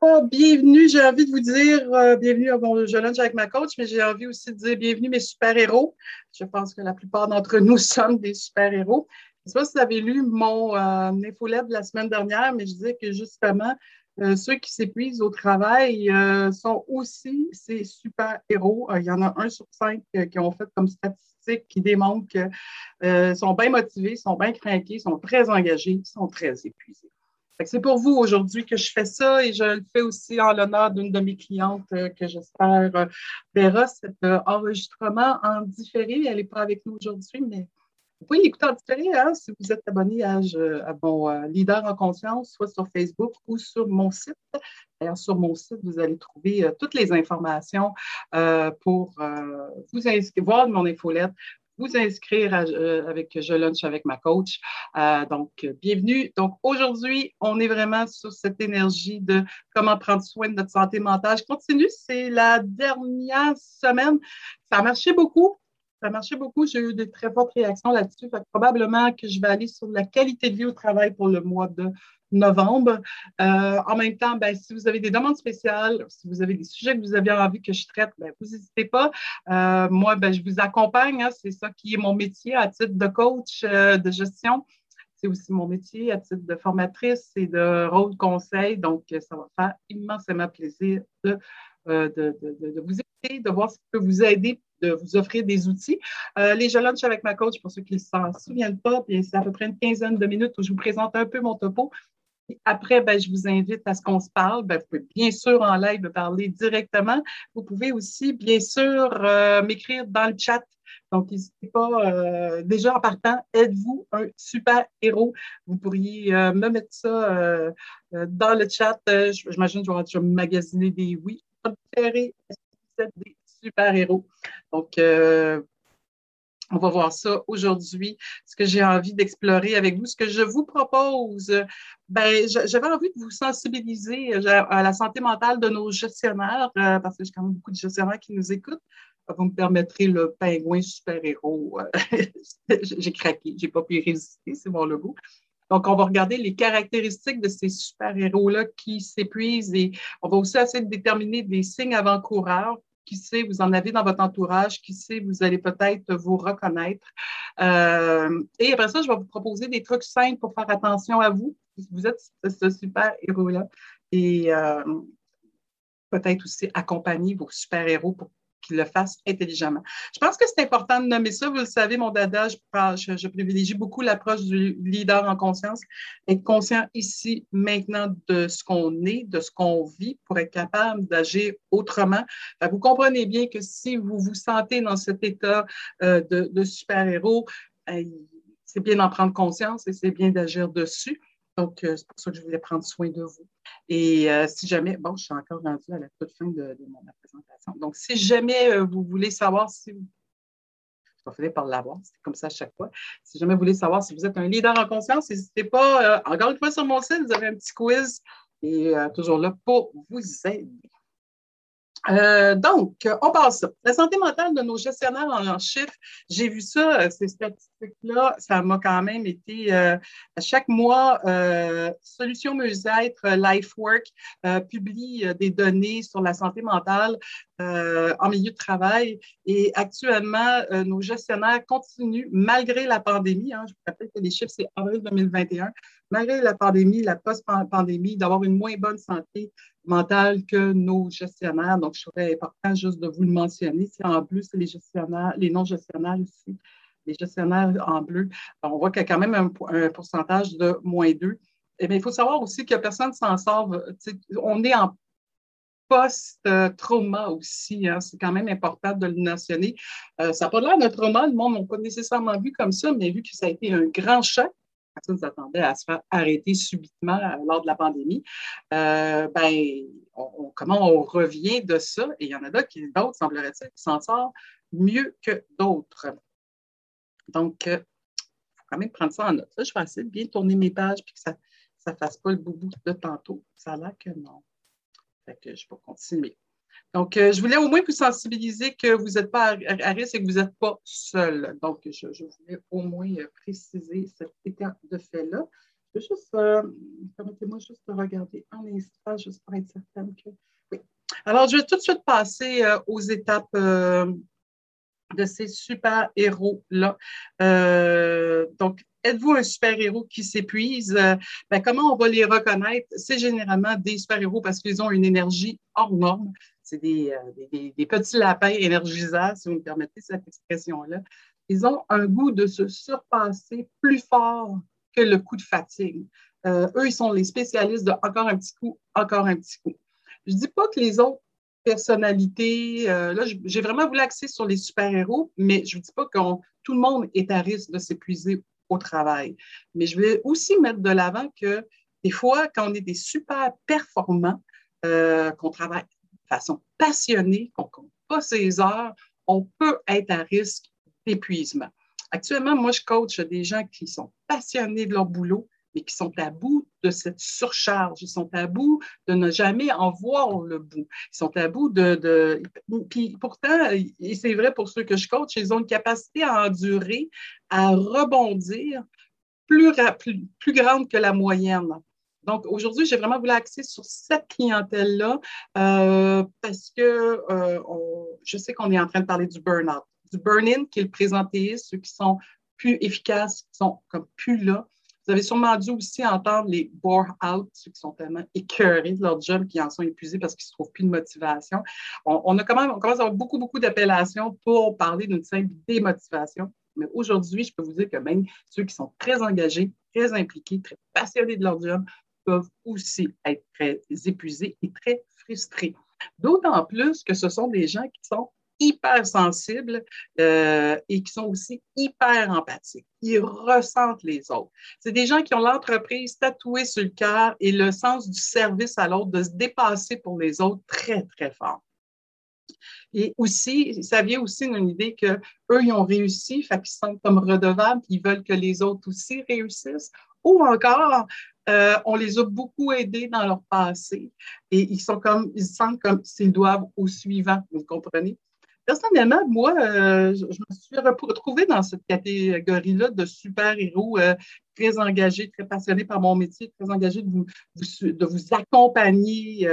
Oh, bienvenue, j'ai envie de vous dire euh, bienvenue à mon Je lunch avec ma coach, mais j'ai envie aussi de dire bienvenue mes super-héros. Je pense que la plupart d'entre nous sommes des super-héros. Je ne sais pas si vous avez lu mon euh, infolette de la semaine dernière, mais je disais que justement, euh, ceux qui s'épuisent au travail euh, sont aussi ces super-héros. il y en a un sur cinq qui ont fait comme statistique qui démontre qu'ils sont bien motivés, sont bien craqués, sont très engagés, sont très épuisés. C'est pour vous aujourd'hui que je fais ça et je le fais aussi en l'honneur d'une de mes clientes euh, que j'espère euh, verra cet euh, enregistrement en différé. Elle n'est pas avec nous aujourd'hui, mais vous pouvez l'écouter en différé hein, si vous êtes abonné à, mon leader en conscience, soit sur Facebook ou sur mon site. D'ailleurs, sur mon site, vous allez trouver toutes les informations pour vous inscrire, voir mon infolette, vous inscrire euh, avec Je Lunch avec ma coach. Euh, donc, bienvenue. Donc, aujourd'hui, on est vraiment sur cette énergie de comment prendre soin de notre santé mentale. Je continue, c'est la dernière semaine. Ça a marché beaucoup. Ça a marché beaucoup. J'ai eu de très fortes réactions là-dessus. Probablement que je vais aller sur la qualité de vie au travail pour le mois de novembre. Euh, en même temps, ben, si vous avez des demandes spéciales, si vous avez des sujets que vous avez envie que je traite, ben, vous n'hésitez pas. Euh, moi, ben, je vous accompagne. Hein, c'est ça qui est mon métier à titre de coach euh, de gestion. C'est aussi mon métier à titre de formatrice et de rôle conseil. Donc, ça va faire immensément plaisir de, de, de, vous aider, de voir ce qui peut vous aider de vous offrir des outils. les Je lunch avec ma coach, pour ceux qui ne s'en souviennent pas, c'est à peu près une quinzaine de minutes où je vous présente un peu mon topo. Après, ben, je vous invite à ce qu'on se parle. Ben, vous pouvez bien sûr en live parler directement. Vous pouvez aussi, bien sûr, euh, m'écrire dans le chat. Donc, n'hésitez pas. Euh, déjà en partant, êtes-vous un super héros? Vous pourriez euh, me mettre ça dans le chat. J'imagine que je vais magasiner des oui. Préféré, des super héros? Donc, on va voir ça aujourd'hui, ce que j'ai envie d'explorer avec vous. Ce que je vous propose, ben, j'avais envie de vous sensibiliser euh, à la santé mentale de nos gestionnaires, euh, parce que j'ai quand même beaucoup de gestionnaires qui nous écoutent. Vous me permettrez le pingouin super-héros. Euh, j'ai craqué, j'ai pas pu résister, c'est mon logo. Donc, on va regarder les caractéristiques de ces super-héros-là qui s'épuisent et on va aussi essayer de déterminer des signes avant-coureurs qui sait, vous en avez dans votre entourage, qui sait, vous allez peut-être vous reconnaître. Euh, et après ça, je vais vous proposer des trucs simples pour faire attention à vous. Vous êtes ce super héros-là. Et euh, peut-être aussi accompagner vos super héros pour qu'il le fasse intelligemment. Je pense que c'est important de nommer ça. Vous le savez, mon dada, je, privilégie beaucoup l'approche du leader en conscience. Être conscient ici, maintenant, de ce qu'on est, de ce qu'on vit pour être capable d'agir autrement. vous comprenez bien que si vous vous sentez dans cet état euh, de, super-héros, ben, c'est bien d'en prendre conscience et c'est bien d'agir dessus. Donc, euh, c'est pour ça que je voulais prendre soin de vous. Et euh, si jamais, bon, je suis encore rendue à la toute fin de, mon présentation. Donc, si jamais euh, vous voulez savoir si vous. Je vais finir par l'avoir, c'est comme ça à chaque fois. Si jamais vous voulez savoir si vous êtes un leader en conscience, n'hésitez pas, encore une fois sur mon site, vous avez un petit quiz et toujours là pour vous aider. Euh, donc, on passe. La santé mentale de nos gestionnaires en, chiffres, j'ai vu ça, euh, ces statistiques-là, ça m'a quand même été euh, chaque mois, euh, Solutions Mieux-être, LifeWork publie des données sur la santé mentale en milieu de travail. Et actuellement, nos gestionnaires continuent, malgré la pandémie, hein, je vous rappelle que les chiffres, c'est avril 2021, malgré la pandémie, la post-pandémie, d'avoir une moins bonne santé mentale que nos gestionnaires. Donc, je trouvais important juste de vous le mentionner. Si en plus, les gestionnaires, les non-gestionnaires ici, les gestionnaires en bleu, on voit qu'il y a quand même un, pourcentage de moins 2. Eh bien, il faut savoir aussi que personne s'en sort. On est en post-trauma aussi. Hein. C'est quand même important de le mentionner. Euh, ça n'a pas l'air d'un trauma, le monde n'a pas nécessairement vu comme ça, mais vu que ça a été un grand choc, personne s'attendait à se faire arrêter subitement euh, lors de la pandémie. Euh, ben, comment on revient de ça? Et il y en a d'autres, qui, semblerait-il, qui s'en sortent mieux que d'autres. Donc, il euh, faut quand même prendre ça en note. je vais essayer de bien tourner mes pages et que ça ne fasse pas le boubou de tantôt. Ça a l'air que non. Fait je vais continuer. Donc, euh, je voulais au moins vous sensibiliser que vous n'êtes pas à, risque et que vous n'êtes pas seul. Donc, je, voulais au moins euh, préciser cet état de fait-là. juste, euh, permettez-moi juste de regarder un instant, juste pour être certaine que. Oui. Alors, je vais tout de suite passer aux étapes de ces super-héros-là. donc, êtes-vous un super-héros qui s'épuise? Ben, comment on va les reconnaître? C'est généralement des super-héros parce qu'ils ont une énergie hors norme. C'est des, des, petits lapins énergisants, si vous me permettez cette expression-là. Ils ont un goût de se surpasser plus fort que le coup de fatigue. Euh, eux, ils sont les spécialistes de encore un petit coup, encore un petit coup. Je ne dis pas que les autres personnalités, euh, là, j'ai vraiment voulu axer sur les super-héros, mais je ne dis pas que tout le monde est à risque de s'épuiser au travail. Mais je vais aussi mettre de l'avant que des fois, quand on est des super performants, euh, qu'on travaille passionnée, qu'on compte pas ses heures, on peut être à risque d'épuisement. Actuellement, moi, je coach des gens qui sont passionnés de leur boulot, mais qui sont à bout de cette surcharge. Ils sont à bout de ne jamais en voir le bout. Ils sont à bout de. Puis pourtant, et c'est vrai pour ceux que je coach, ils ont une capacité à endurer, à rebondir plus, plus, plus grande que la moyenne. Donc, aujourd'hui, j'ai vraiment voulu axer sur cette clientèle-là euh, parce que euh, je sais qu'on est en train de parler du burn-out du burn-in, qui est le présentéisme, ceux qui sont plus efficaces, qui sont comme plus là. Vous avez sûrement dû aussi entendre les bore-out, ceux qui sont tellement écœurés de leur job, qui en sont épuisés parce qu'ils ne trouvent plus de motivation. On, a quand même, on commence à avoir beaucoup, beaucoup d'appellations pour parler d'une simple démotivation. Mais aujourd'hui, je peux vous dire que même ceux qui sont très engagés, très impliqués, très passionnés de leur job, peuvent aussi être très épuisés et très frustrés. D'autant plus que ce sont des gens qui sont hyper sensibles euh, et qui sont aussi hyper empathiques. Ils ressentent les autres. C'est des gens qui ont l'entreprise tatouée sur le cœur et le sens du service à l'autre, de se dépasser pour les autres très, très fort. Et aussi, ça vient aussi d'une idée qu'eux, ils ont réussi, fait qu'ils se comme redevables, ils veulent que les autres aussi réussissent. Ou encore, euh, on les a beaucoup aidés dans leur passé et ils sont comme, ils se sentent comme s'ils doivent au suivant, vous comprenez? Personnellement, moi, euh, je, me suis retrouvée dans cette catégorie-là de super-héros euh, très engagés, très passionnés par mon métier, très engagés de vous, accompagner.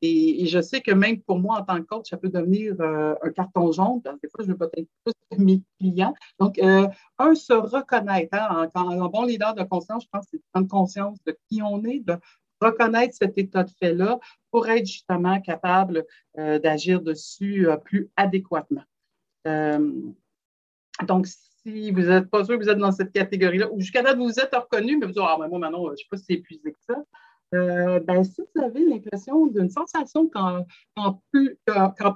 Et, je sais que même pour moi, en tant que coach, ça peut devenir un carton jaune. des fois, je veux peut-être plus mes clients. Donc, un, se reconnaître. Hein, en, bon leader de conscience, je pense, c'est prendre conscience de qui on est, de reconnaître cet état de fait-là pour être justement capable euh, d'agir dessus euh, plus adéquatement. Euh, donc, si vous n'êtes pas sûr que vous êtes dans cette catégorie-là, ou jusqu'à date, vous vous êtes reconnu, mais vous dites, ah, ben, moi, maintenant, je ne sais pas si c'est épuisé que ça. ben, si vous avez l'impression d'une sensation qu'en plus,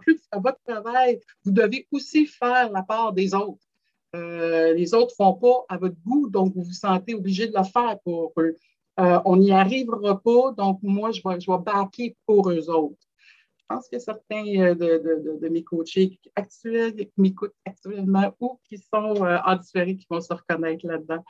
plus de votre travail, vous devez aussi faire la part des autres. Les autres ne font pas à votre goût, donc vous vous sentez obligé de le faire pour eux. Euh, on n'y arrivera pas, donc moi, je vais, je vais pour eux autres. Je pense que certains euh, de, mes coachés actuels qui m'écoutent actuellement ou qui sont euh, en différé qui vont se reconnaître là-dedans.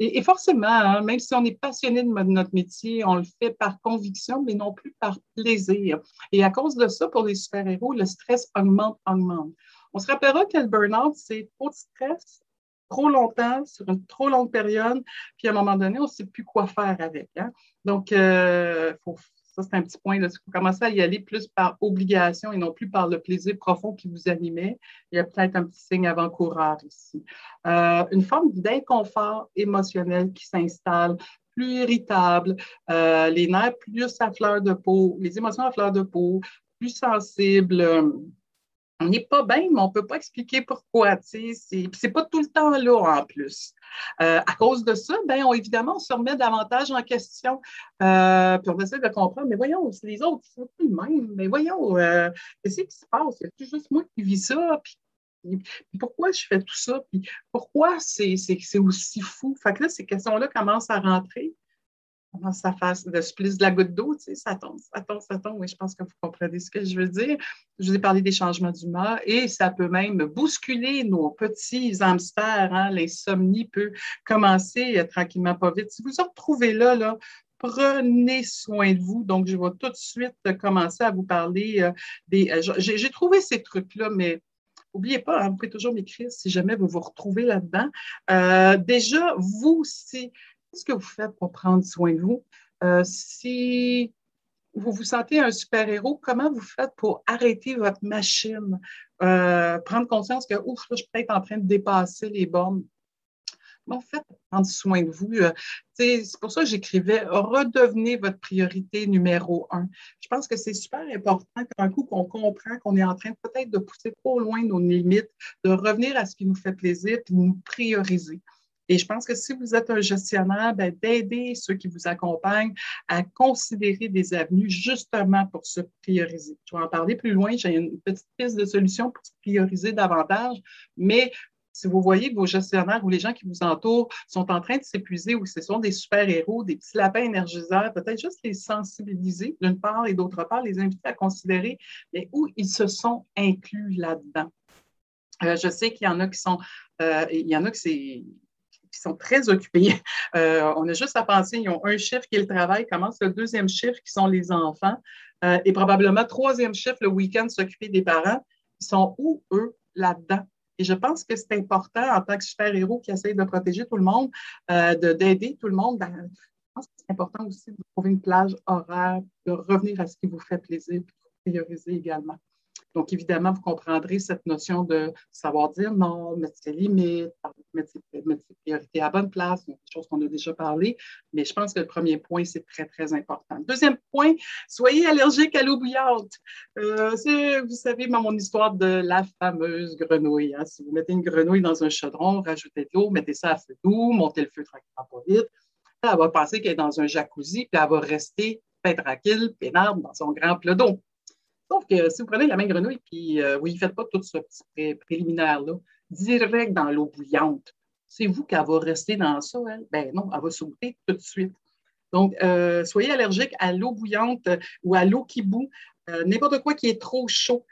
Et, forcément, hein, même si on est passionné de notre métier, on le fait par conviction, mais non plus par plaisir. Et à cause de ça, pour les super-héros, le stress augmente, augmente. On se rappellera que le burn-out, c'est trop de stress, trop longtemps, sur une trop longue période, puis à un moment donné, on ne sait plus quoi faire avec. Hein. Donc, euh, ça, c'est un petit point. Il faut commencer à y aller plus par obligation et non plus par le plaisir profond qui vous animait. Il y a peut-être un petit signe avant-coureur ici. Euh, une forme d'inconfort émotionnel qui s'installe, plus irritable, euh, les nerfs plus à fleur de peau, les émotions à fleur de peau, plus sensibles on n'est pas bien, mais on ne peut pas expliquer pourquoi. C'est, c'est pas tout le temps là en plus. Euh, à cause de ça, ben, on, évidemment, on se remet davantage en question. Euh, puis on essaie de comprendre, mais voyons, les autres sont plus le même. Mais voyons, euh, qu'est-ce qui se passe? C'est juste moi qui vis ça? Puis, pourquoi je fais tout ça? Puis pourquoi c'est, c'est aussi fou? Fait que là, ces questions-là commencent à rentrer comment ça fasse de splice de la goutte d'eau, tu sais, ça tombe, ça tombe, ça tombe. Oui, je pense que vous comprenez ce que je veux dire. Je vous ai parlé des changements d'humeur et ça peut même bousculer nos petits hamsters. Hein. L'insomnie peut commencer euh, tranquillement pas vite. Si vous vous retrouvez là, là, prenez soin de vous. Donc, je vais tout de suite commencer à vous parler euh, des. Euh, j'ai trouvé ces trucs-là, mais N'oubliez pas, hein, vous pouvez toujours m'écrire si jamais vous vous retrouvez là-dedans. déjà, vous, si qu'est-ce que vous faites pour prendre soin de vous? Euh, si vous vous sentez un super-héros, comment vous faites pour arrêter votre machine, euh, prendre conscience que, ouf, je suis peut-être en train de dépasser les bornes? Comment vous faites prendre soin de vous? Euh, c'est pour ça que j'écrivais redevenez votre priorité numéro un. Je pense que c'est super important qu'un coup qu'on comprend qu'on est en train peut-être de pousser trop loin nos limites, de revenir à ce qui nous fait plaisir, de nous prioriser. Et je pense que si vous êtes un gestionnaire, ben, d'aider ceux qui vous accompagnent à considérer des avenues justement pour se prioriser. Je vais en parler plus loin. J'ai une petite piste de solution pour se prioriser davantage, mais si vous voyez que vos gestionnaires ou les gens qui vous entourent sont en train de s'épuiser ou ce sont des super-héros, des petits lapins énergiseurs, peut-être juste les sensibiliser d'une part et d'autre part, les inviter à considérer mais où ils se sont inclus là-dedans. Euh, je sais qu'il y en a qui sont, euh, il y en a qui c'est sont très occupés. Euh, on a juste à penser, ils ont un chiffre qui est le travail, commence le deuxième chiffre qui sont les enfants, euh, et probablement troisième chiffre le week-end, s'occuper des parents. Ils sont où, eux, là-dedans? Et je pense que c'est important en tant que super-héros qui essaye de protéger tout le monde, euh, d'aider tout le monde. Ben, je pense que c'est important aussi de trouver une plage horaire, de revenir à ce qui vous fait plaisir, de prioriser également. Donc, évidemment, vous comprendrez cette notion de savoir dire non, mettre ses limites, mettre ses, priorités à bonne place, des choses qu'on a déjà parlé. Mais je pense que le premier point, c'est très, très important. Deuxième point, soyez allergique à l'eau bouillante. Euh, vous savez, mon histoire de la fameuse grenouille. Hein. Si vous mettez une grenouille dans un chaudron, rajoutez de l'eau, mettez ça à feu doux, montez le feu tranquillement pas vite. Elle va penser qu'elle est dans un jacuzzi, puis elle va rester très tranquille, pénarde dans son grand plat. Sauf que si vous prenez la main grenouille, puis euh, vous ne faites pas tout ce petit préliminaire-là, direct dans l'eau bouillante, c'est vous qui va rester dans ça, elle? Ben non, elle va sauter tout de suite. Donc, euh, soyez allergique à l'eau bouillante ou à l'eau qui bout, euh, n'importe quoi qui est trop chaud.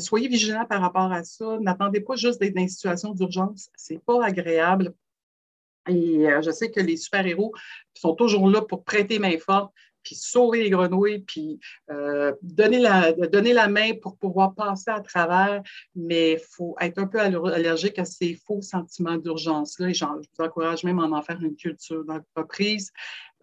soyez vigilant par rapport à ça. N'attendez pas juste d'être dans une situation d'urgence. C'est pas agréable. Et je sais que les super-héros sont toujours là pour prêter main forte puis sauver les grenouilles, puis euh, donner, la, donner la main pour pouvoir passer à travers, mais il faut être un peu allergique à ces faux sentiments d'urgence-là. Et je vous encourage même à en faire une culture d'entreprise.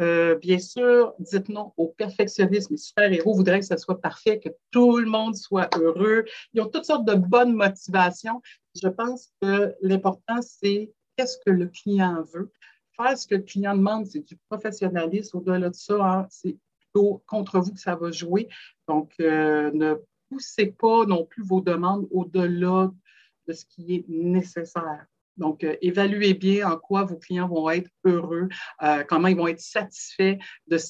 Euh, bien sûr, dites non au perfectionnisme. Les super-héros voudraient que ce soit parfait, que tout le monde soit heureux. Ils ont toutes sortes de bonnes motivations. Je pense que l'important, c'est qu'est-ce que le client veut faire ce que le client demande, c'est du professionnalisme. Au-delà de ça, hein, c'est plutôt contre vous que ça va jouer. Donc, euh, ne poussez pas non plus vos demandes au-delà de ce qui est nécessaire. Donc, euh, évaluez bien en quoi vos clients vont être heureux, euh, comment ils vont être satisfaits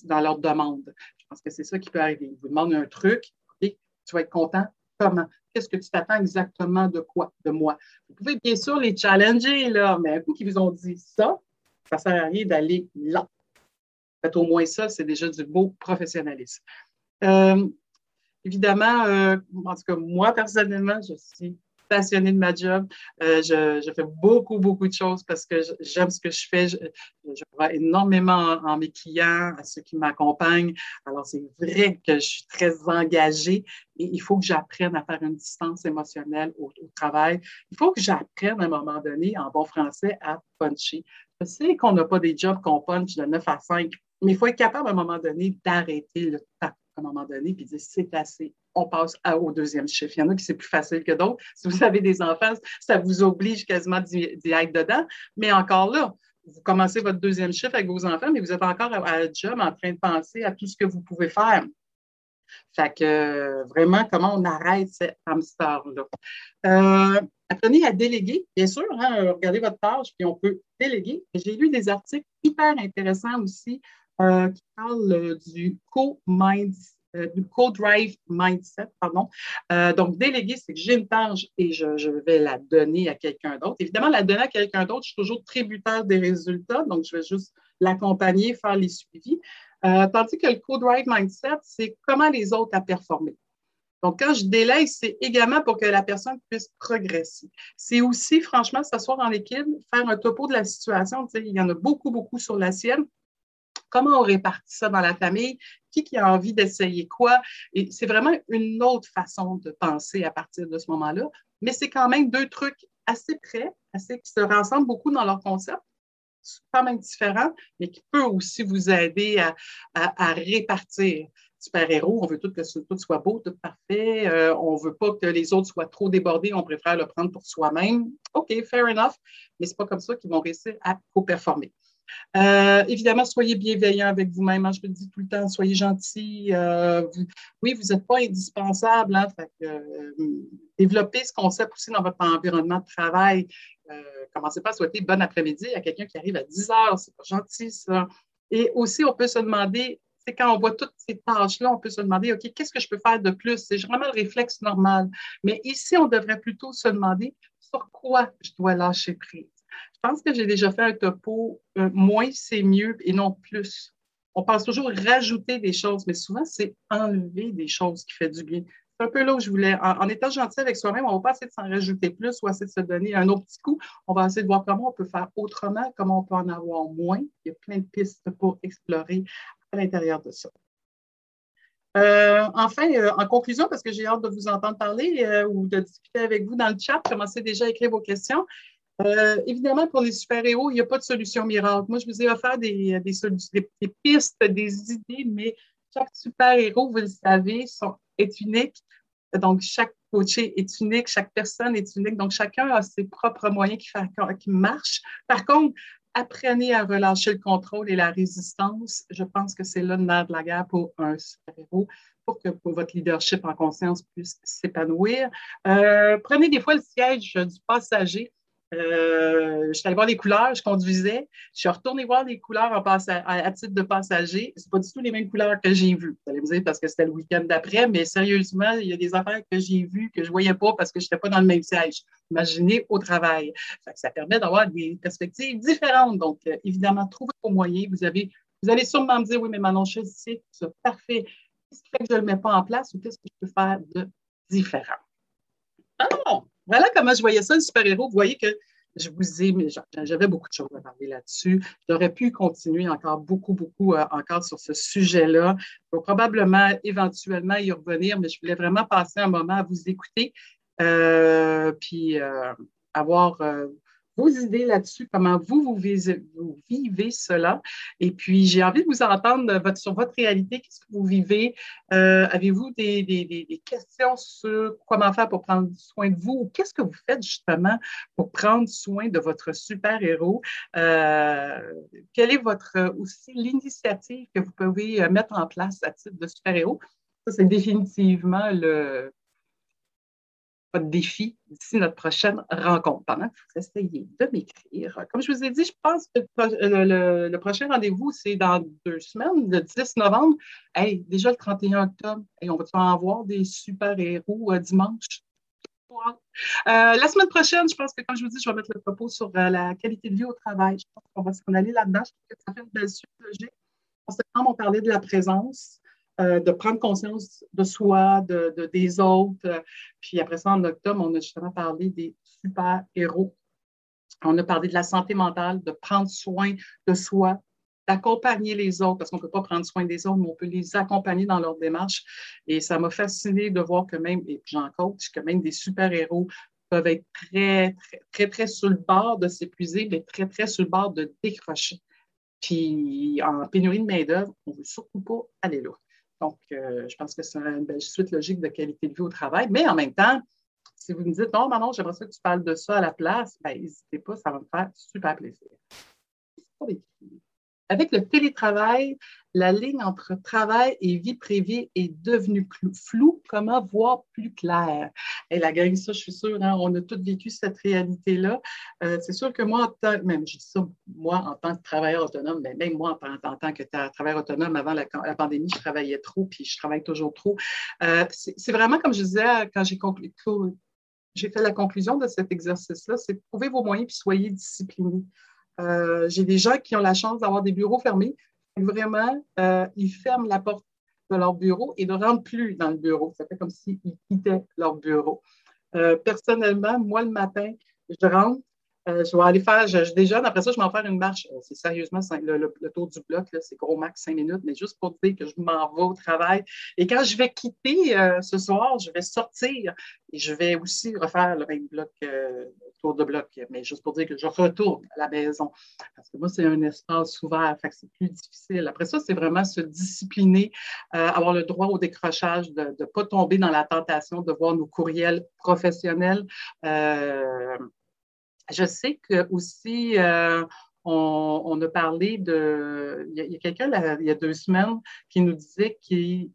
dans leur demande. Je pense que c'est ça qui peut arriver. Ils vous demandent un truc, et tu vas être content. Comment? Qu'est-ce que tu t'attends exactement de quoi, de moi? Vous pouvez bien sûr les challenger, là, mais coup qu'ils vous ont dit ça, ça ne sert à rien d'aller là. Fait, au moins ça, c'est déjà du beau professionnalisme. Euh, évidemment, euh, en tout cas, moi, personnellement, je suis passionnée de ma job. Euh, je, fais beaucoup, beaucoup de choses parce que j'aime ce que je fais. Je, crois énormément en, mes clients, à ceux qui m'accompagnent. Alors, c'est vrai que je suis très engagée et il faut que j'apprenne à faire une distance émotionnelle au, au travail. Il faut que j'apprenne à un moment donné, en bon français, à puncher. Je sais qu'on n'a pas des jobs qu'on punch de 9 à 5, mais il faut être capable à un moment donné d'arrêter le temps à un moment donné puis dire c'est assez, on passe au deuxième chiffre. Il y en a qui c'est plus facile que d'autres. Si vous avez des enfants, ça vous oblige quasiment d'y être dedans, mais encore là, vous commencez votre deuxième chiffre avec vos enfants, mais vous êtes encore à, à job en train de penser à tout ce que vous pouvez faire. Fait que vraiment, comment on arrête cet hamster-là? Euh, apprenez à déléguer, bien sûr, hein, regardez votre tâche, puis on peut déléguer. J'ai lu des articles hyper intéressants aussi euh, qui parlent euh, du co-mind du co-drive mindset, pardon. donc, déléguer, c'est que j'ai une tâche et je, vais la donner à quelqu'un d'autre. Évidemment, la donner à quelqu'un d'autre, je suis toujours tributaire des résultats, donc je vais juste l'accompagner, faire les suivis. Euh, tandis que le co-drive mindset, c'est comment les autres a performé. Donc, quand je délègue, c'est également pour que la personne puisse progresser. C'est aussi, franchement, s'asseoir en équipe, faire un topo de la situation. il y en a beaucoup, beaucoup sur la sienne. Comment on répartit ça dans la famille? Qui, qui a envie d'essayer quoi? Et c'est vraiment une autre façon de penser à partir de ce moment-là. Mais c'est quand même deux trucs assez près, assez qui se ressemblent beaucoup dans leur concept quand même différent, mais qui peut aussi vous aider à, répartir super-héros. On veut tout que tout soit beau, tout parfait. Euh, on veut pas que les autres soient trop débordés. On préfère le prendre pour soi-même. OK, fair enough. Mais c'est pas comme ça qu'ils vont réussir à co-performer. Euh, évidemment, soyez bienveillants avec vous-même. Hein, je le dis tout le temps, soyez gentils. Euh, oui, vous n'êtes pas indispensable. Hein, euh, développez ce concept aussi dans votre environnement de travail. commencez pas à souhaiter bon après-midi à quelqu'un qui arrive à 10 heures. C'est pas gentil, ça. Et aussi, on peut se demander, quand on voit toutes ces tâches-là, on peut se demander, OK, qu'est-ce que je peux faire de plus? C'est vraiment le réflexe normal. Mais ici, on devrait plutôt se demander sur quoi je dois lâcher prise? Je pense que j'ai déjà fait un topo, euh, moins c'est mieux et non plus. On pense toujours rajouter des choses, mais souvent c'est enlever des choses qui fait du bien. C'est un peu là où je voulais, en, étant gentil avec soi-même, on ne va pas essayer de s'en rajouter plus ou essayer de se donner un autre petit coup. On va essayer de voir comment on peut faire autrement, comment on peut en avoir moins. Il y a plein de pistes pour explorer l'intérieur de ça. Euh, enfin, euh, en conclusion, parce que j'ai hâte de vous entendre parler ou de discuter avec vous dans le chat, commencez déjà à écrire vos questions. Euh, évidemment, pour les super-héros, il n'y a pas de solution miracle. Moi, je vous ai offert des, pistes, des idées, mais chaque super-héros, vous le savez, est unique. Donc, chaque coaché est unique, chaque personne est unique. Donc, chacun a ses propres moyens qui marchent. Par contre, apprenez à relâcher le contrôle et la résistance. Je pense que c'est là le de la guerre pour un super-héros pour que votre leadership en conscience puisse s'épanouir. Euh, prenez des fois le siège du passager euh, je suis allée voir les couleurs, je conduisais. Je suis retournée voir les couleurs en à, titre de passager. Ce pas du tout les mêmes couleurs que j'ai vues. Vous allez me dire parce que c'était le week-end d'après, mais sérieusement, il y a des affaires que j'ai vues que je ne voyais pas parce que je n'étais pas dans le même siège. Imaginez au travail. Ça, permet d'avoir des perspectives différentes. Donc, euh, évidemment, trouvez vos moyens. Vous, avez, vous allez sûrement me dire, oui, mais Manon, je sais, c'est parfait. Qu'est-ce qui fait que je ne le mets pas en place ou qu'est-ce que je peux faire de différent? Alors, voilà comment je voyais ça, le super-héros? Vous voyez que je vous ai, j'avais beaucoup de choses à parler là-dessus. J'aurais pu continuer encore beaucoup, beaucoup euh, encore sur ce sujet-là. Je vais probablement éventuellement y revenir, mais je voulais vraiment passer un moment à vous écouter, euh, puis euh, avoir vos idées là-dessus, comment vous, vous vivez, cela. Et puis, j'ai envie de vous entendre votre, sur votre réalité, qu'est-ce que vous vivez? Euh, avez-vous des, questions sur comment faire pour prendre soin de vous? Qu'est-ce que vous faites justement pour prendre soin de votre super-héros? Euh, quelle est votre aussi l'initiative que vous pouvez mettre en place à titre de super-héros? Ça, c'est définitivement le, défi d'ici notre prochaine rencontre. Pendant que vous essayez de m'écrire. Comme je vous ai dit, je pense que le, prochain rendez-vous, c'est dans deux semaines, le 10 novembre. Hey, déjà le 31 octobre, et on va en voir des super-héros euh, dimanche? Euh, la semaine prochaine, je pense que, comme je vous dis, je vais mettre le propos sur euh, la qualité de vie au travail. Je pense qu'on va s'en aller là-dedans. Je pense que ça fait une belle suite logique. En septembre, on parlait de la présence. Euh, de prendre conscience de soi, de, des autres. Puis après ça, en octobre, on a justement parlé des super-héros. On a parlé de la santé mentale, de prendre soin de soi, d'accompagner les autres, parce qu'on ne peut pas prendre soin des autres, mais on peut les accompagner dans leur démarche. Et ça m'a fasciné de voir que même, et j'en coach, que même des super-héros peuvent être très, très, très, très sur le bord de s'épuiser, mais très, très sur le bord de décrocher. Puis en pénurie de main-d'œuvre, on ne veut surtout pas aller là. Donc, euh, je pense que c'est une belle suite logique de qualité de vie au travail. Mais en même temps, si vous me dites, non, Manon, j'aimerais ça que tu parles de ça à la place, ben, n'hésitez pas, ça va me faire super plaisir. Avec le télétravail, la ligne entre travail et vie privée est devenue floue. Comment voir plus clair? Et la gang, ça, je suis sûre, hein, on a tous vécu cette réalité-là. Euh, c'est sûr que moi, en tant, même je dis ça, moi, en tant que travailleur autonome, mais même moi, en, tant que travailleur autonome, avant la, pandémie, je travaillais trop, puis je travaille toujours trop. Euh, c'est vraiment, comme je disais, quand j'ai conclu, j'ai fait la conclusion de cet exercice-là, c'est trouver vos moyens puis soyez disciplinés. Euh, j'ai des gens qui ont la chance d'avoir des bureaux fermés. Vraiment, euh, ils ferment la porte de leur bureau et ne rentrent plus dans le bureau. Ça fait comme s'ils quittaient leur bureau. Euh, personnellement, moi, le matin, je rentre, je vais aller faire, je, déjeune, après ça, je vais en faire une marche. C'est sérieusement le, tour du bloc, c'est gros max cinq minutes, mais juste pour dire que je m'en vais au travail. Et quand je vais quitter ce soir, je vais sortir et je vais aussi refaire le même bloc tour de bloc, mais juste pour dire que je retourne à la maison. Parce que moi, c'est un espace ouvert, fait que c'est plus difficile. Après ça, c'est vraiment se discipliner, euh, avoir le droit au décrochage, de ne pas tomber dans la tentation de voir nos courriels professionnels. Je sais que aussi, euh, on, a parlé de. Il y a, quelqu'un, il y a deux semaines, qui nous disait qu'il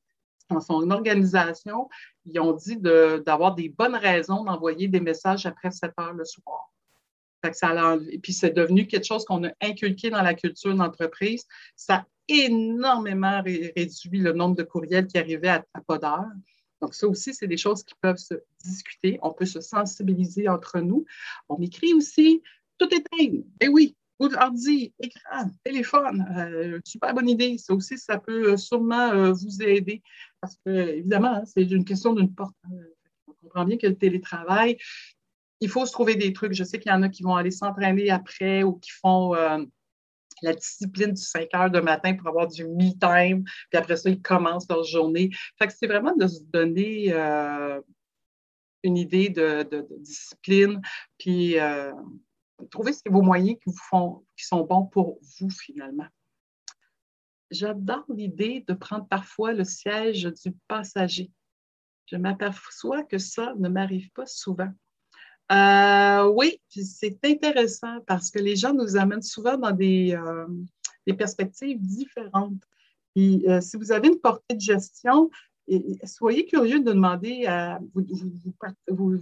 dans son organisation, ils ont dit d'avoir des bonnes raisons d'envoyer des messages après 7 heures le soir. et puis, c'est devenu quelque chose qu'on a inculqué dans la culture d'entreprise. Ça a énormément réduit le nombre de courriels qui arrivaient à pas d'heure. Donc, ça aussi, c'est des choses qui peuvent se discuter. On peut se sensibiliser entre nous. On écrit aussi tout éteindre. Eh oui, ordi, écran, téléphone, euh, super bonne idée. Ça aussi, ça peut euh, sûrement euh, vous aider parce que, évidemment, hein, c'est une question d'une porte. On comprend bien que le télétravail, il faut se trouver des trucs. Je sais qu'il y en a qui vont aller s'entraîner après ou qui font la discipline du 5 heures de matin pour avoir du me-time, puis après ça, ils commencent leur journée. Fait que c'est vraiment de se donner une idée de, discipline, puis trouver vos moyens qui, vous font, qui sont bons pour vous finalement. J'adore l'idée de prendre parfois le siège du passager. Je m'aperçois que ça ne m'arrive pas souvent. Euh, oui, c'est intéressant parce que les gens nous amènent souvent dans des, euh, perspectives différentes. Euh, si vous avez une portée de gestion, soyez curieux de demander à vous, vous,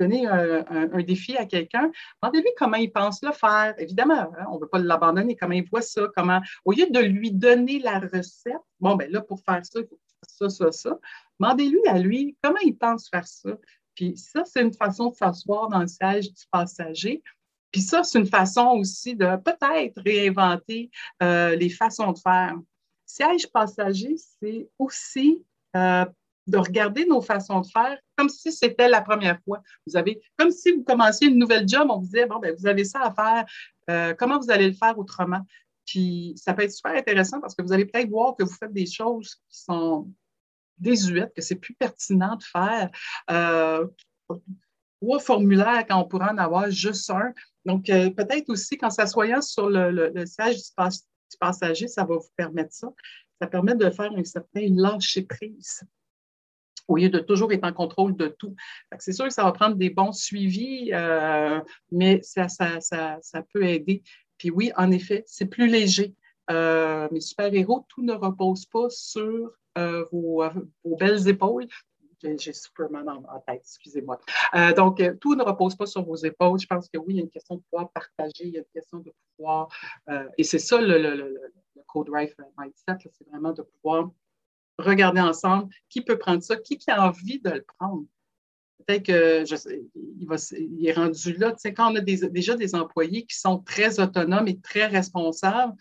donner un, défi à quelqu'un, demandez-lui comment il pense le faire. Évidemment, hein, on ne veut pas l'abandonner, comment il voit ça, comment, au lieu de lui donner la recette, bon, ben là, pour faire ça, il faut faire ça, ça, ça, demandez-lui à lui comment il pense faire ça. Puis ça, c'est une façon de s'asseoir dans le siège du passager. Puis ça, c'est une façon aussi de peut-être réinventer euh, les façons de faire. Siège passager, c'est aussi euh, de regarder nos façons de faire comme si c'était la première fois. Vous avez, comme si vous commenciez une nouvelle job, on vous disait, bon, ben, vous avez ça à faire, euh, comment vous allez le faire autrement? Puis ça peut être super intéressant parce que vous allez peut-être voir que vous faites des choses qui sont désuètes, que c'est plus pertinent de faire. Euh, trois formulaires quand on pourrait en avoir juste un. Donc, euh, peut-être aussi qu'en s'assoyant sur le, siège du, passager, ça va vous permettre ça. Ça permet de faire un certain lâcher-prise au lieu de toujours être en contrôle de tout. C'est sûr que ça va prendre des bons suivis, euh, mais ça, ça, ça, ça, peut aider. Puis oui, en effet, c'est plus léger. Mes super-héros, tout ne repose pas sur vos, vos, belles épaules. J'ai Superman en, tête, excusez-moi. donc, tout ne repose pas sur vos épaules. Je pense que oui, il y a une question de pouvoir partager, il y a une question de pouvoir, et c'est ça le, Code Drive Mindset, c'est vraiment de pouvoir regarder ensemble qui peut prendre ça, qui, a envie de le prendre. Peut-être que je sais, il, va, il est rendu là. Tu sais, quand on a déjà des employés qui sont très autonomes et très responsables,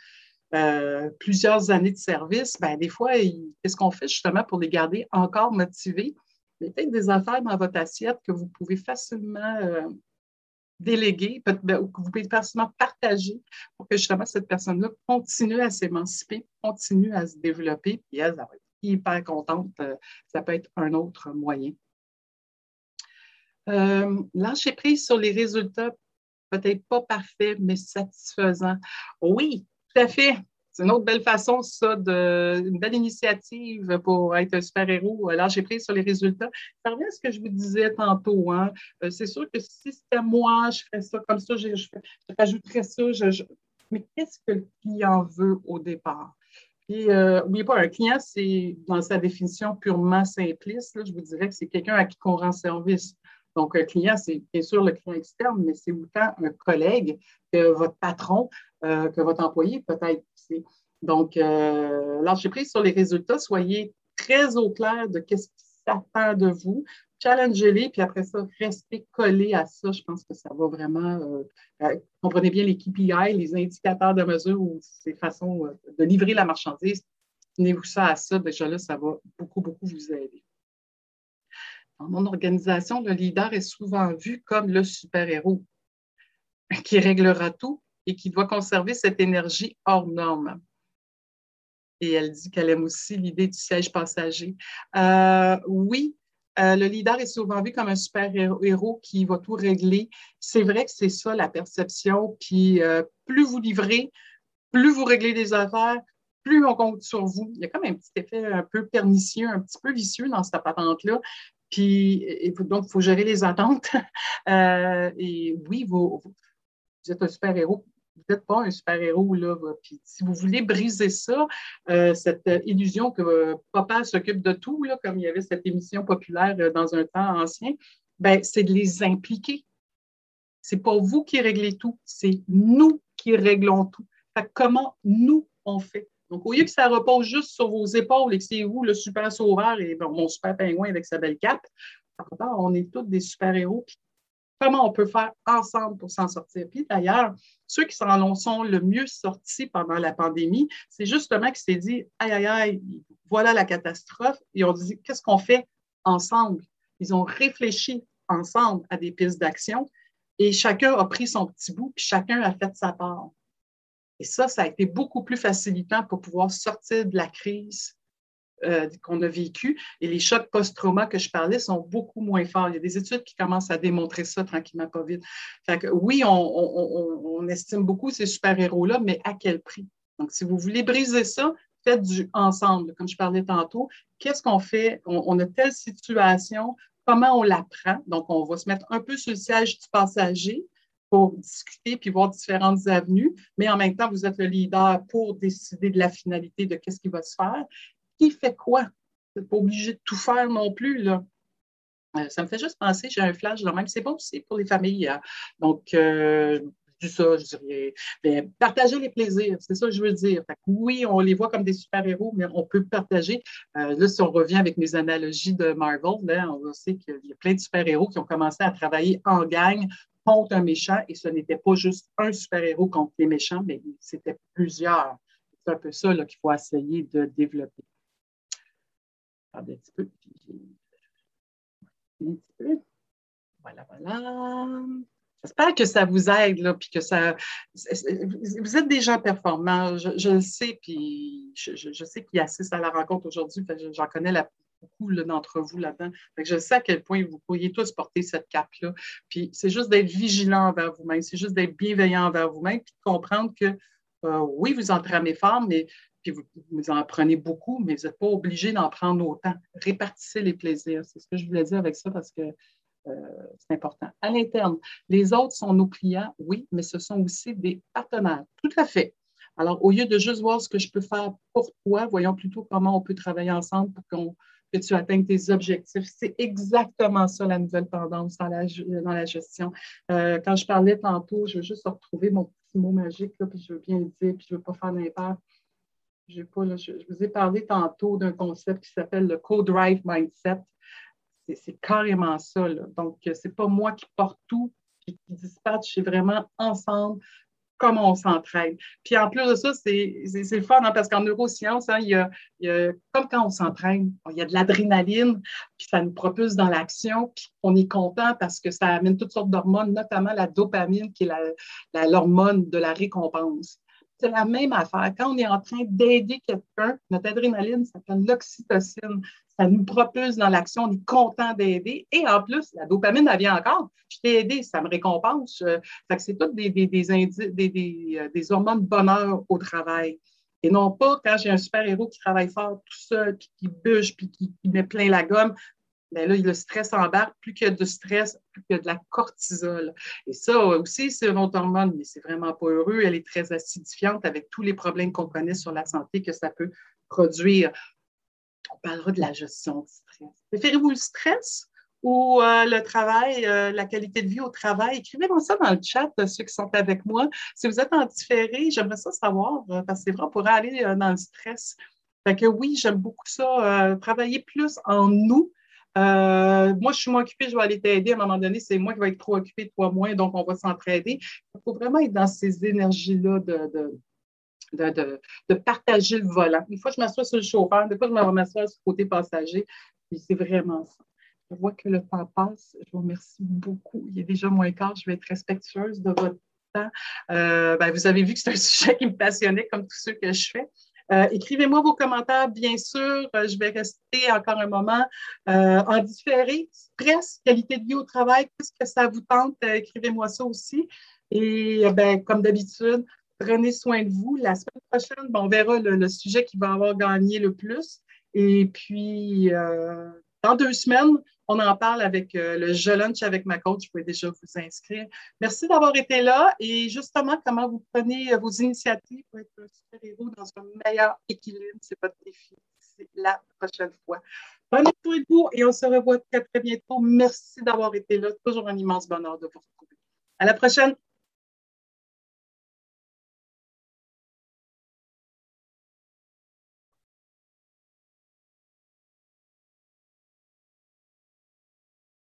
euh, plusieurs années de service, ben, des fois, qu'est-ce qu'on fait justement pour les garder encore motivés? Peut-être des affaires dans votre assiette que vous pouvez facilement euh, déléguer, ben, ou que vous pouvez facilement partager pour que justement cette personne-là continue à s'émanciper, continue à se développer, puis elle, va être hyper contente. Euh, ça peut être un autre moyen. Euh, lâcher prise sur les résultats, peut-être pas parfait, mais satisfaisant. Oui, tout à fait. C'est une autre belle façon, ça, de, une belle initiative pour être un super-héros, euh, lâcher prise sur les résultats. Ça revient à ce que je vous disais tantôt. Hein. c'est sûr que si c'était moi, je ferais ça comme ça, je, rajouterais ça. mais qu'est-ce que le client veut au départ? Puis, euh, n'oubliez pas, un client, c'est dans sa définition purement simpliste, je vous dirais que c'est quelqu'un à qui on rend service. Donc, un client, c'est bien sûr le client externe, mais c'est autant un collègue que votre patron, euh, que votre employé peut-être. Donc, euh, lâchez prise sur les résultats, soyez très au clair de qu'est-ce qui s'attend de vous challengez-les, puis après ça, restez collés à ça. Je pense que ça va vraiment. Euh, euh, comprenez bien les KPI, les indicateurs de mesure ou ces façons de livrer la marchandise. Tenez-vous ça à ça. Déjà là, ça va beaucoup, beaucoup vous aider. Dans mon organisation, le leader est souvent vu comme le super-héros qui réglera tout et qui doit conserver cette énergie hors norme. Et elle dit qu'elle aime aussi l'idée du siège passager. oui, Euh, le leader est souvent vu comme un super-héros qui va tout régler. C'est vrai que c'est ça la perception. Puis euh, plus vous livrez, plus vous réglez des affaires, plus on compte sur vous. Il y a comme un petit effet un peu pernicieux, un petit peu vicieux dans cette patente-là. Puis, donc, il faut gérer les attentes. Euh, et oui, vous, êtes un super-héros vous n'êtes pas un super-héros, là. Puis si vous voulez briser ça, euh, cette illusion que papa s'occupe de tout, là, comme il y avait cette émission populaire euh, dans un temps ancien, ben, c'est de les impliquer. C'est pas vous qui réglez tout, c'est nous qui réglons tout. comment nous on fait? Donc, au lieu que ça repose juste sur vos épaules et que c'est vous le super sauveur et mon super pingouin avec sa belle cape, on est tous des super-héros comment on peut faire ensemble pour s'en sortir? Puis d'ailleurs, ceux qui s'en sont le mieux sortis pendant la pandémie, c'est justement qu'ils s'est dit, aïe, aïe, aïe, voilà la catastrophe. Ils ont dit, qu'est-ce qu'on fait ensemble? Ils ont réfléchi ensemble à des pistes d'action et chacun a pris son petit bout, puis chacun a fait sa part. Et ça, ça a été beaucoup plus facilitant pour pouvoir sortir de la crise euh, qu'on a vécu. Et les chocs post-trauma que je parlais sont beaucoup moins forts. Il y a des études qui commencent à démontrer ça tranquillement, pas vite. Oui, on, estime beaucoup ces super-héros-là, mais à quel prix? Donc, si vous voulez briser ça, faites du ensemble. Comme je parlais tantôt, qu'est-ce qu'on fait? On, a telle situation, comment on la prend? Donc, on va se mettre un peu sur le siège du passager pour discuter puis voir différentes avenues, mais en même temps, vous êtes le leader pour décider de la finalité de qu'est-ce qui va se faire qui fait quoi? N'êtes pas obligé de tout faire non plus, là. Euh, ça me fait juste penser, j'ai un flash de même. C'est bon aussi pour les familles. Hein. Donc, euh, dis ça, je dirais, bien, partager les plaisirs, c'est ça que je veux dire. oui, on les voit comme des super-héros, mais on peut partager. Euh, là, si on revient avec mes analogies de Marvel, là, on sait qu'il y a plein de super-héros qui ont commencé à travailler en gang contre un méchant, et ce n'était pas juste un super-héros contre les méchants, mais c'était plusieurs. C'est un peu ça qu'il faut essayer de développer peu. un petit peu. Voilà, voilà. J'espère que ça vous aide, là, puis que ça. Vous êtes des gens performants, je, le sais, puis je, je, sais qu'il assiste à la rencontre aujourd'hui, j'en connais la, beaucoup d'entre vous là-dedans. Je sais à quel point vous pourriez tous porter cette cape-là. Puis c'est juste d'être vigilant envers vous-même, c'est juste d'être bienveillant envers vous-même, puis de comprendre que euh, oui, vous entraînez fort, mais vous, en prenez beaucoup, mais vous n'êtes pas obligé d'en prendre autant. Répartissez les plaisirs. C'est ce que je voulais dire avec ça parce que euh, c'est important. À l'interne, les autres sont nos clients, oui, mais ce sont aussi des partenaires. Tout à fait. Alors, au lieu de juste voir ce que je peux faire pour toi, voyons plutôt comment on peut travailler ensemble pour que tu atteignes tes objectifs. C'est exactement ça la nouvelle tendance dans la, dans la gestion. Euh, quand je parlais tantôt, je veux juste retrouver mon petit mot magique, là, puis je veux bien le dire, puis je ne veux pas faire d'impact je, vous ai parlé tantôt d'un concept qui s'appelle le co-drive mindset. C'est carrément ça. Donc, ce n'est pas moi qui porte tout qui dispatche, c'est vraiment ensemble comment on s'entraîne. Puis en plus de ça, c'est fun hein, parce qu'en neurosciences, hein, il, y a, comme quand on s'entraîne, il y a de l'adrénaline, puis ça nous propulse dans l'action, puis on est content parce que ça amène toutes sortes d'hormones, notamment la dopamine qui est l'hormone de la récompense. C'est la même affaire. Quand on est en train d'aider quelqu'un, notre adrénaline s'appelle l'oxytocine. Ça nous propulse dans l'action, on est content d'aider. Et en plus, la dopamine, elle vient encore. Je t'ai aidé, ça me récompense. Euh, c'est toutes des, des, des, euh, des, hormones de bonheur au travail. Et non pas quand j'ai un super-héros qui travaille fort tout seul, puis qui bûche, puis qui, met plein la gomme ben là, le stress embarque, plus qu'il y a de stress, plus qu'il y a de la cortisol. Et ça aussi, c'est une autre hormone, mais c'est vraiment pas heureux. Elle est très acidifiante avec tous les problèmes qu'on connaît sur la santé que ça peut produire. On parlera de la gestion du stress. Préférez-vous le stress ou euh, le travail, euh, la qualité de vie au travail? Écrivez-moi ça dans le chat, euh, ceux qui sont avec moi. Si vous êtes en différé, j'aimerais ça savoir, parce que c'est vrai, on pourrait aller dans le stress. Fait que oui, j'aime beaucoup ça, travailler plus en nous moi, je suis moins occupée, je vais aller t'aider. À un moment donné, c'est moi qui vais être trop occupée, toi moins, donc on va s'entraider. Il faut vraiment être dans ces énergies-là de, partager le volant. Une fois, je m'assois sur le chauffeur, des fois, je m'assois sur le côté passager. C'est vraiment ça. Je vois que le temps passe. Je vous remercie beaucoup. Il est déjà moins quart. Je vais être respectueuse de votre temps. Euh, ben, vous avez vu que c'est un sujet qui me passionnait, comme tous ceux que je fais. écrivez-moi vos commentaires, bien sûr. je vais rester encore un moment en différé. Stress, qualité de vie au travail, qu'est-ce que ça vous tente? écrivez-moi ça aussi. Et ben, comme d'habitude, prenez soin de vous. La semaine prochaine, ben, on verra le, sujet qui va avoir gagné le plus. Et puis, euh, dans deux semaines, on en parle avec euh, le Je Lunch avec ma coach. Vous pouvez déjà vous inscrire. Merci d'avoir été là. Et justement, comment vous prenez euh, vos initiatives pour être un super-héros dans un meilleur équilibre, c'est votre défi. C'est la prochaine fois. Prenez soin de vous et on se revoit très, très bientôt. Merci d'avoir été là. Toujours un immense bonheur de vous retrouver. À la prochaine.